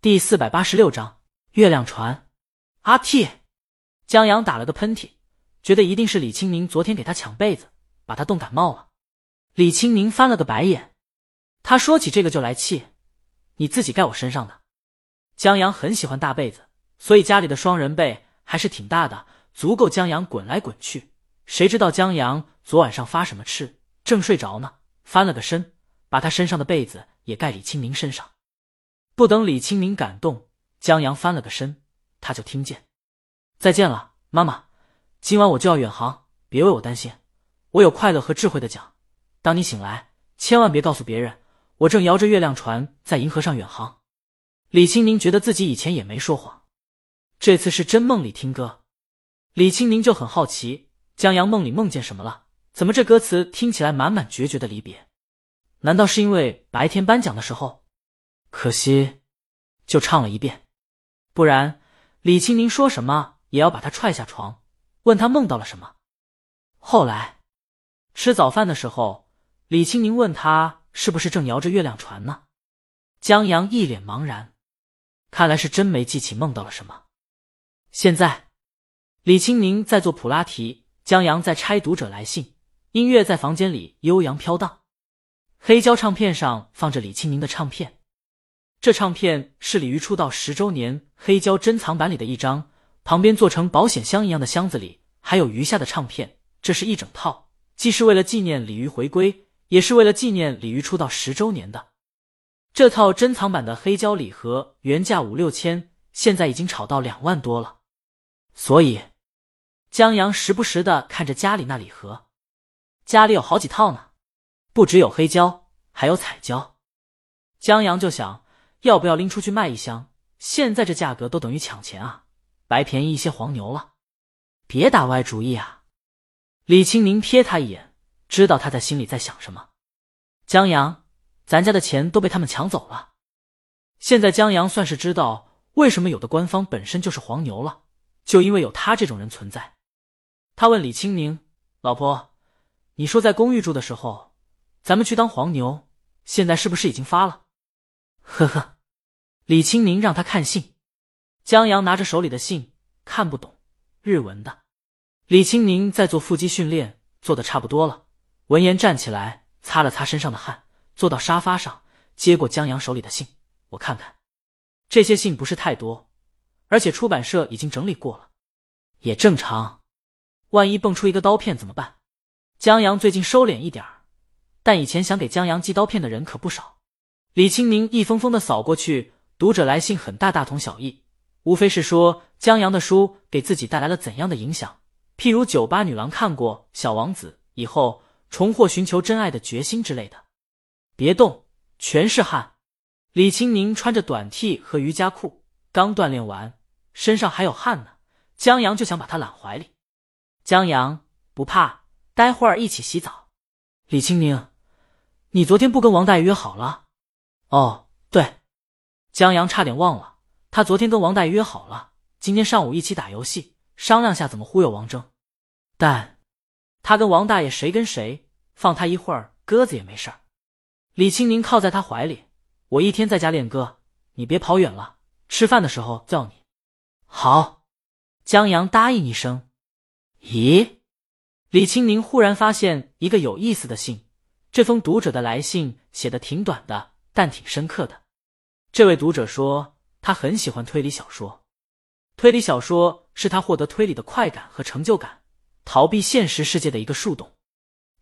第四百八十六章月亮船。阿嚏江阳打了个喷嚏，觉得一定是李青宁昨天给他抢被子，把他冻感冒了。李青宁翻了个白眼，他说起这个就来气，你自己盖我身上的。江阳很喜欢大被子，所以家里的双人被还是挺大的，足够江阳滚来滚去。谁知道江阳昨晚上发什么痴，正睡着呢，翻了个身，把他身上的被子也盖李青宁身上。不等李青宁感动，江阳翻了个身，他就听见：“再见了，妈妈，今晚我就要远航，别为我担心，我有快乐和智慧的奖。当你醒来，千万别告诉别人，我正摇着月亮船在银河上远航。”李青宁觉得自己以前也没说谎，这次是真梦里听歌。李青宁就很好奇，江阳梦里梦见什么了？怎么这歌词听起来满满决绝的离别？难道是因为白天颁奖的时候？可惜，就唱了一遍，不然李青宁说什么也要把他踹下床，问他梦到了什么。后来吃早饭的时候，李青宁问他是不是正摇着月亮船呢？江阳一脸茫然，看来是真没记起梦到了什么。现在，李青宁在做普拉提，江阳在拆读者来信，音乐在房间里悠扬飘荡，黑胶唱片上放着李青宁的唱片。这唱片是鲤鱼出道十周年黑胶珍藏版里的一张，旁边做成保险箱一样的箱子里还有余下的唱片，这是一整套，既是为了纪念鲤鱼回归，也是为了纪念鲤鱼出道十周年的。这套珍藏版的黑胶礼盒原价五六千，现在已经炒到两万多了。所以，江阳时不时的看着家里那礼盒，家里有好几套呢，不只有黑胶，还有彩胶。江阳就想。要不要拎出去卖一箱？现在这价格都等于抢钱啊！白便宜一些黄牛了。别打歪主意啊！李青宁瞥他一眼，知道他在心里在想什么。江阳，咱家的钱都被他们抢走了。现在江阳算是知道为什么有的官方本身就是黄牛了，就因为有他这种人存在。他问李青宁：“老婆，你说在公寓住的时候，咱们去当黄牛，现在是不是已经发了？”呵呵，李青宁让他看信，江阳拿着手里的信看不懂日文的。李青宁在做腹肌训练，做的差不多了。闻言站起来，擦了擦身上的汗，坐到沙发上，接过江阳手里的信，我看看，这些信不是太多，而且出版社已经整理过了，也正常。万一蹦出一个刀片怎么办？江阳最近收敛一点儿，但以前想给江阳寄刀片的人可不少。李青宁一封封的扫过去，读者来信很大大同小异，无非是说江阳的书给自己带来了怎样的影响，譬如酒吧女郎看过《小王子》以后重获寻求真爱的决心之类的。别动，全是汗。李青宁穿着短 T 和瑜伽裤，刚锻炼完，身上还有汗呢。江阳就想把他揽怀里。江阳不怕，待会儿一起洗澡。李青宁，你昨天不跟王大爷约好了？哦，对，江阳差点忘了，他昨天跟王大爷约好了，今天上午一起打游戏，商量下怎么忽悠王峥。但他跟王大爷谁跟谁，放他一会儿鸽子也没事儿。李青宁靠在他怀里，我一天在家练歌，你别跑远了，吃饭的时候叫你。好，江阳答应一声。咦，李青宁忽然发现一个有意思的信，这封读者的来信写的挺短的。但挺深刻的。这位读者说，他很喜欢推理小说，推理小说是他获得推理的快感和成就感，逃避现实世界的一个树洞。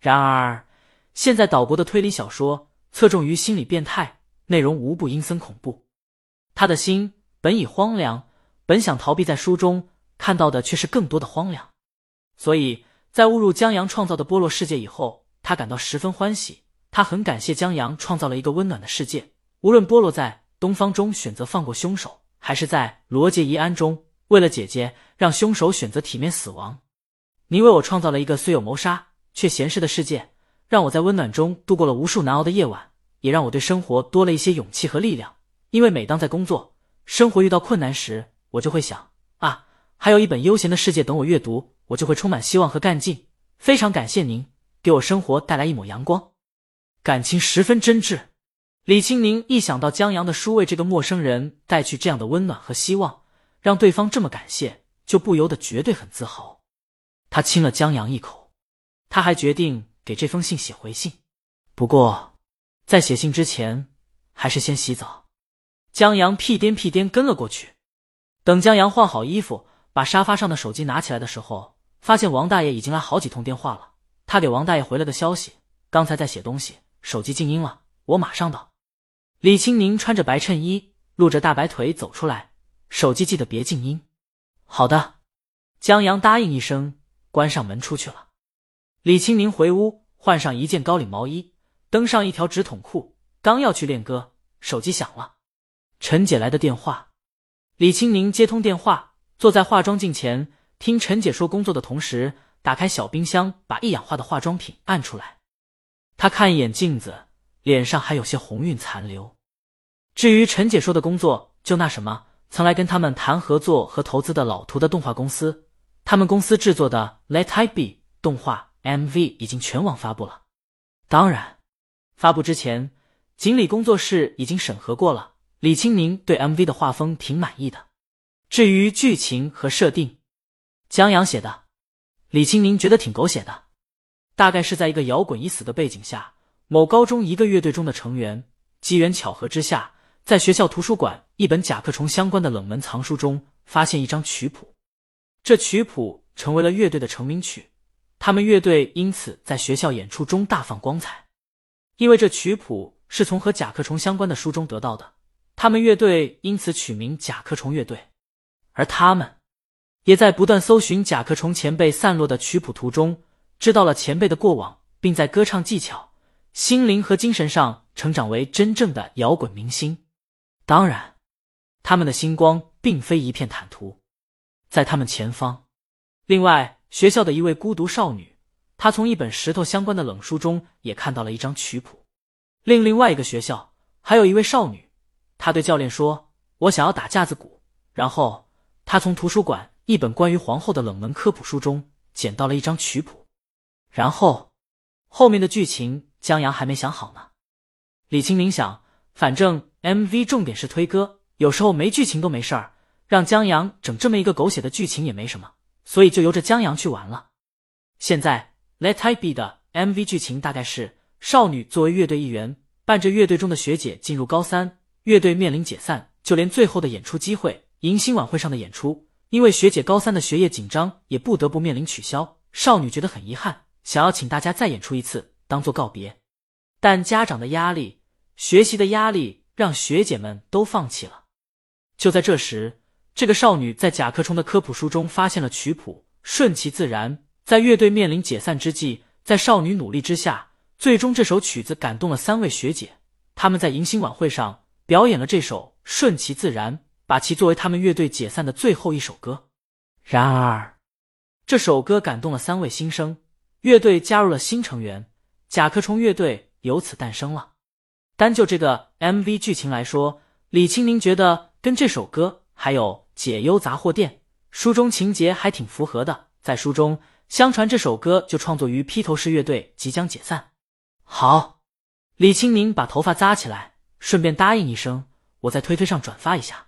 然而，现在岛国的推理小说侧重于心理变态，内容无不阴森恐怖。他的心本已荒凉，本想逃避，在书中看到的却是更多的荒凉。所以在误入江阳创造的波洛世界以后，他感到十分欢喜。他很感谢江阳创造了一个温暖的世界，无论波洛在东方中选择放过凶手，还是在罗杰疑案中为了姐姐让凶手选择体面死亡。您为我创造了一个虽有谋杀却闲适的世界，让我在温暖中度过了无数难熬的夜晚，也让我对生活多了一些勇气和力量。因为每当在工作、生活遇到困难时，我就会想啊，还有一本悠闲的世界等我阅读，我就会充满希望和干劲。非常感谢您给我生活带来一抹阳光。感情十分真挚，李青宁一想到江阳的书为这个陌生人带去这样的温暖和希望，让对方这么感谢，就不由得绝对很自豪。他亲了江阳一口，他还决定给这封信写回信。不过，在写信之前，还是先洗澡。江阳屁颠屁颠跟了过去。等江阳换好衣服，把沙发上的手机拿起来的时候，发现王大爷已经来好几通电话了。他给王大爷回了个消息：刚才在写东西，手机静音了，我马上到。李青宁穿着白衬衣，露着大白腿走出来，手机记得别静音。好的，江阳答应一声，关上门出去了。李青宁回屋，换上一件高领毛衣，登上一条直筒裤，刚要去练歌，手机响了，陈姐来的电话。李青宁接通电话，坐在化妆镜前听陈姐说工作的同时，打开小冰箱，把一氧化的化妆品按出来。他看一眼镜子，脸上还有些红晕残留。至于陈姐说的工作，就那什么，曾来跟他们谈合作和投资的老图的动画公司，他们公司制作的《Let I Be》动画 MV 已经全网发布了。当然，发布之前，锦鲤工作室已经审核过了。李青宁对 MV 的画风挺满意的，至于剧情和设定，江阳写的，李青宁觉得挺狗血的。大概是在一个摇滚已死的背景下，某高中一个乐队中的成员机缘巧合之下，在学校图书馆一本甲壳虫相关的冷门藏书中发现一张曲谱，这曲谱成为了乐队的成名曲，他们乐队因此在学校演出中大放光彩。因为这曲谱是从和甲壳虫相关的书中得到的。他们乐队因此取名甲壳虫乐队，而他们也在不断搜寻甲壳虫前辈散落的曲谱途中，知道了前辈的过往，并在歌唱技巧、心灵和精神上成长为真正的摇滚明星。当然，他们的星光并非一片坦途，在他们前方，另外学校的一位孤独少女，她从一本石头相关的冷书中也看到了一张曲谱。另另外一个学校还有一位少女。她对教练说：“我想要打架子鼓。”然后他从图书馆一本关于皇后的冷门科普书中捡到了一张曲谱。然后后面的剧情江阳还没想好呢。李青明想，反正 MV 重点是推歌，有时候没剧情都没事儿，让江阳整这么一个狗血的剧情也没什么，所以就由着江阳去玩了。现在《Let I Be》的 MV 剧情大概是少女作为乐队一员，伴着乐队中的学姐进入高三。乐队面临解散，就连最后的演出机会——迎新晚会上的演出，因为学姐高三的学业紧张，也不得不面临取消。少女觉得很遗憾，想要请大家再演出一次，当做告别。但家长的压力、学习的压力，让学姐们都放弃了。就在这时，这个少女在甲壳虫的科普书中发现了曲谱，顺其自然。在乐队面临解散之际，在少女努力之下，最终这首曲子感动了三位学姐。他们在迎新晚会上。表演了这首《顺其自然》，把其作为他们乐队解散的最后一首歌。然而，这首歌感动了三位新生，乐队加入了新成员，甲壳虫乐队由此诞生了。单就这个 MV 剧情来说，李青宁觉得跟这首歌还有《解忧杂货店》书中情节还挺符合的。在书中，相传这首歌就创作于披头士乐队即将解散。好，李青宁把头发扎起来。顺便答应一声，我在推推上转发一下。